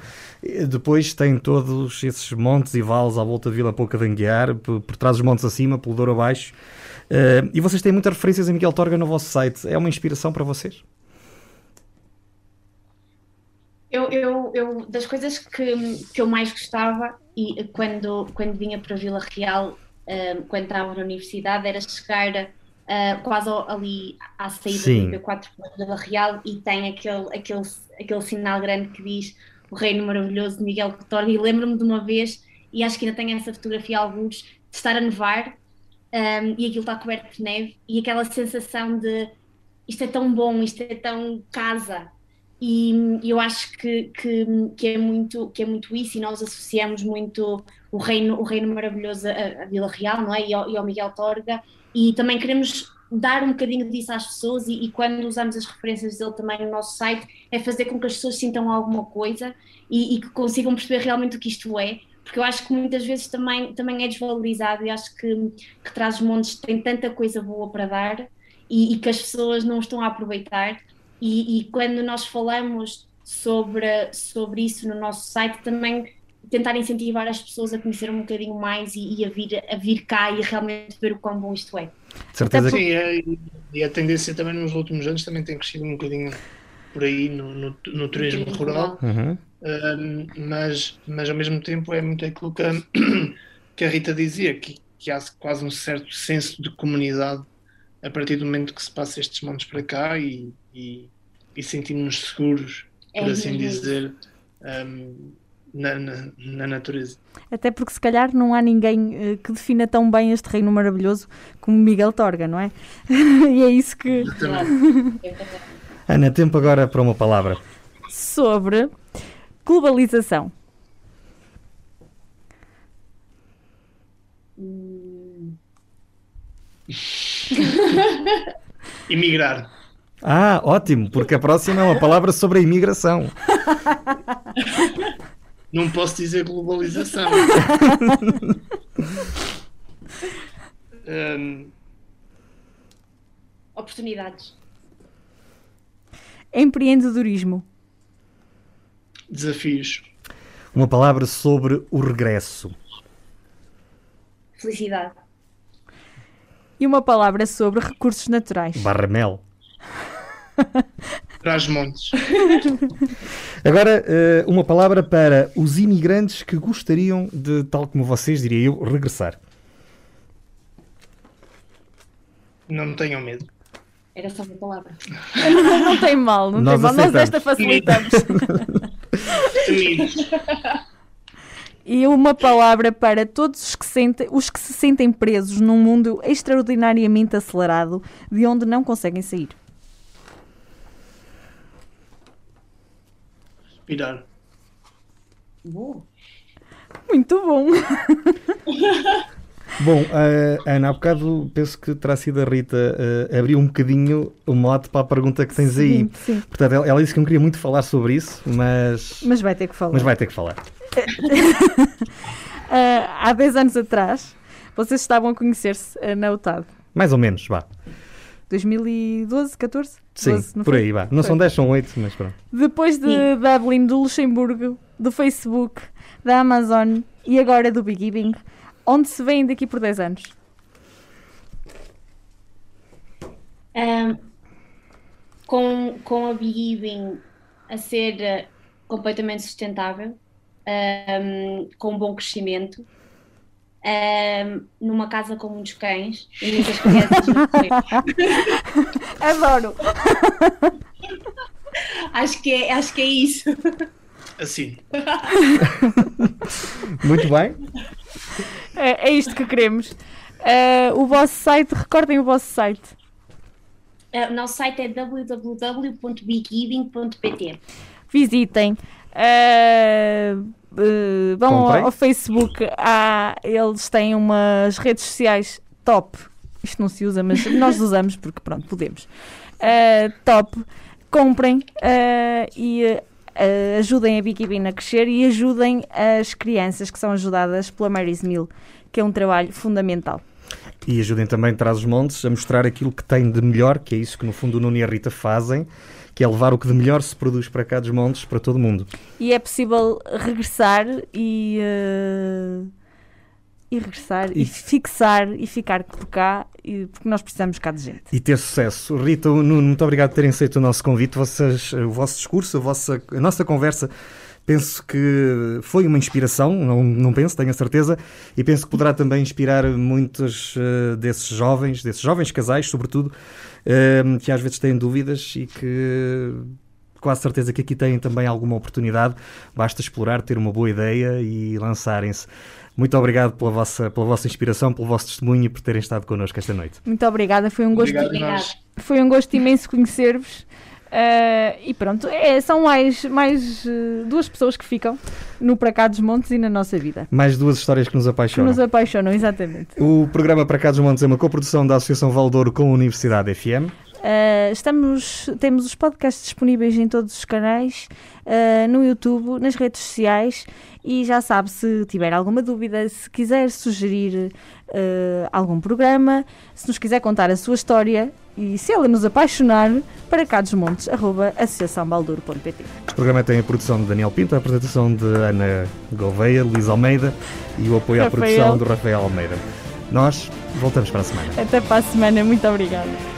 Depois tem todos esses montes e vales à volta de Vila Pouca de Anguiar, por, por trás dos montes acima, pelo Douro abaixo. Eh, e vocês têm muitas referências a Miguel Torga no vosso site. É uma inspiração para vocês? Eu, eu, eu das coisas que, que eu mais gostava e quando, quando vinha para Vila Real, um, quando estava na universidade, era chegar uh, quase ali à saída Sim. do IP4 para Vila Real e tem aquele, aquele, aquele sinal grande que diz o Reino Maravilhoso de Miguel Coutorga e lembro-me de uma vez, e acho que ainda tenho essa fotografia alguns, de estar a nevar um, e aquilo está coberto de neve e aquela sensação de isto é tão bom, isto é tão casa e eu acho que, que, que, é muito, que é muito isso e nós associamos muito o reino, o reino maravilhoso a Vila Real não é? e, ao, e ao Miguel Torga e também queremos dar um bocadinho disso às pessoas e, e quando usamos as referências dele também no nosso site é fazer com que as pessoas sintam alguma coisa e, e que consigam perceber realmente o que isto é porque eu acho que muitas vezes também, também é desvalorizado e acho que, que traz montes tem tanta coisa boa para dar e, e que as pessoas não estão a aproveitar e, e quando nós falamos sobre, sobre isso no nosso site, também tentar incentivar as pessoas a conhecer um bocadinho mais e, e a, vir, a vir cá e realmente ver o quão bom isto é. De certeza Sim, é, e a tendência também nos últimos anos também tem crescido um bocadinho por aí no, no, no turismo rural. Uhum. Um, mas, mas ao mesmo tempo é muito aquilo que a, (coughs) que a Rita dizia, que, que há quase um certo senso de comunidade a partir do momento que se passa estes montes para cá e, e, e sentimos-nos seguros, É por assim mesmo isso. dizer, um, na, na, na natureza. Até porque se calhar não há ninguém eh, que defina tão bem este reino maravilhoso como Miguel Torga, não é? (laughs) e é isso que. É verdade. (laughs) Ana, tempo agora para uma palavra. Sobre globalização. Emigrar. Ah, ótimo, porque a próxima é uma palavra sobre a imigração. (laughs) Não posso dizer globalização. (laughs) um, Oportunidades. Empreendedorismo. desafios. Uma palavra sobre o regresso. Felicidade. E uma palavra sobre recursos naturais. Barramel. (laughs) Traz montes. Agora, eh, uma palavra para os imigrantes que gostariam de, tal como vocês, diria eu, regressar. Não tenham medo. Era só uma palavra. Não tem mal, não Nós tem mal. Nós esta facilitamos. E uma palavra para todos os que, sentem, os que se sentem presos num mundo extraordinariamente acelerado de onde não conseguem sair. Respirar. Boa. Muito bom. (laughs) Bom, eh, Ana, há bocado penso que terá sido a Rita eh, abriu um bocadinho o mote para a pergunta que tens aí. Sim, sim. Portanto, ela, ela disse que não queria muito falar sobre isso, mas, Mas vai ter que falar. mas vai ter que falar. Ah, (laughs) há 10 anos atrás, vocês estavam a conhecer-se na UTAD. Mais ou menos, vá. 2012, 14? Sim, 12, não por foi? aí, vá. Não são Foi. 10, são 8, mas pronto. Depois de Sim. Dublin, do Luxemburgo, do Facebook, da Amazon e agora do Big Giving, onde se vêem daqui por 10 anos? Um, com, com a Big Giving a ser eh, completamente sustentável, um, com bom crescimento, um, numa casa com muitos cães e muitas crianças (laughs) no. (laughs) Adoro! (laughs) acho, que é, acho que é isso. Assim. (laughs) Muito bem. É, é isto que queremos. Ah, o vosso site, recordem o vosso site. Uh, o nosso site é www.biggiving.pt. Visitem. Ah, ah, vão ao, ao Facebook. há- eles têm umas redes sociais top. Isto não se usa, mas nós usamos porque, pronto, podemos. Ah, top. Comprem ah, e ah, ajudem a Big Bean a crescer e ajudem as crianças que são ajudadas pela Mary's Mill, que é um trabalho fundamental. E ajudem também Traz os Montes a mostrar aquilo que tem de melhor, que é isso que no fundo o Nuno e a Rita fazem, que é levar o que de melhor se produz para cá dos montes para todo o mundo. E é possível regressar e, eh, e regressar e... E- fixar e ficar por cá, e- porque nós precisamos cá de gente. E ter sucesso. Rita, Nuno, muito obrigado por terem aceito o nosso convite. Vocês, o vosso discurso, a, vossa, a nossa conversa, penso que foi uma inspiração, não, não penso, tenho a certeza, e penso que poderá também inspirar muitos eh, desses jovens, desses jovens casais, sobretudo, eh, que às vezes têm dúvidas e que quase certeza que aqui têm também alguma oportunidade. Basta explorar, ter uma boa ideia e lançarem-se. Muito obrigado pela vossa, pela vossa inspiração, pelo vosso testemunho e por terem estado connosco esta noite. Muito obrigada, foi um gosto, foi um gosto imenso conhecer-vos. Eh, e pronto, é, são mais, mais eh, duas pessoas que ficam no Para Cá dos Montes e na nossa vida. Mais duas histórias que nos Que apaixonam. nos apaixonam, exatamente. O programa Para Cá dos Montes é uma coprodução da Associação Valdouro com a Universidade FM. Uh, estamos, temos os podcasts disponíveis em todos os canais, uh, no YouTube, nas redes sociais e já sabe, se tiver alguma dúvida, se quiser sugerir uh, algum programa, se nos quiser contar a sua história e se ela nos apaixonar, para cá dos montes, arroba associaçãobaldouro.pt. Este programa tem a produção de Daniel Pinto, a apresentação de Ana Gouveia, Luís Almeida e o apoio à Rafael. produção do Rafael Almeida. Nós voltamos para a semana. Até para a semana, muito obrigada.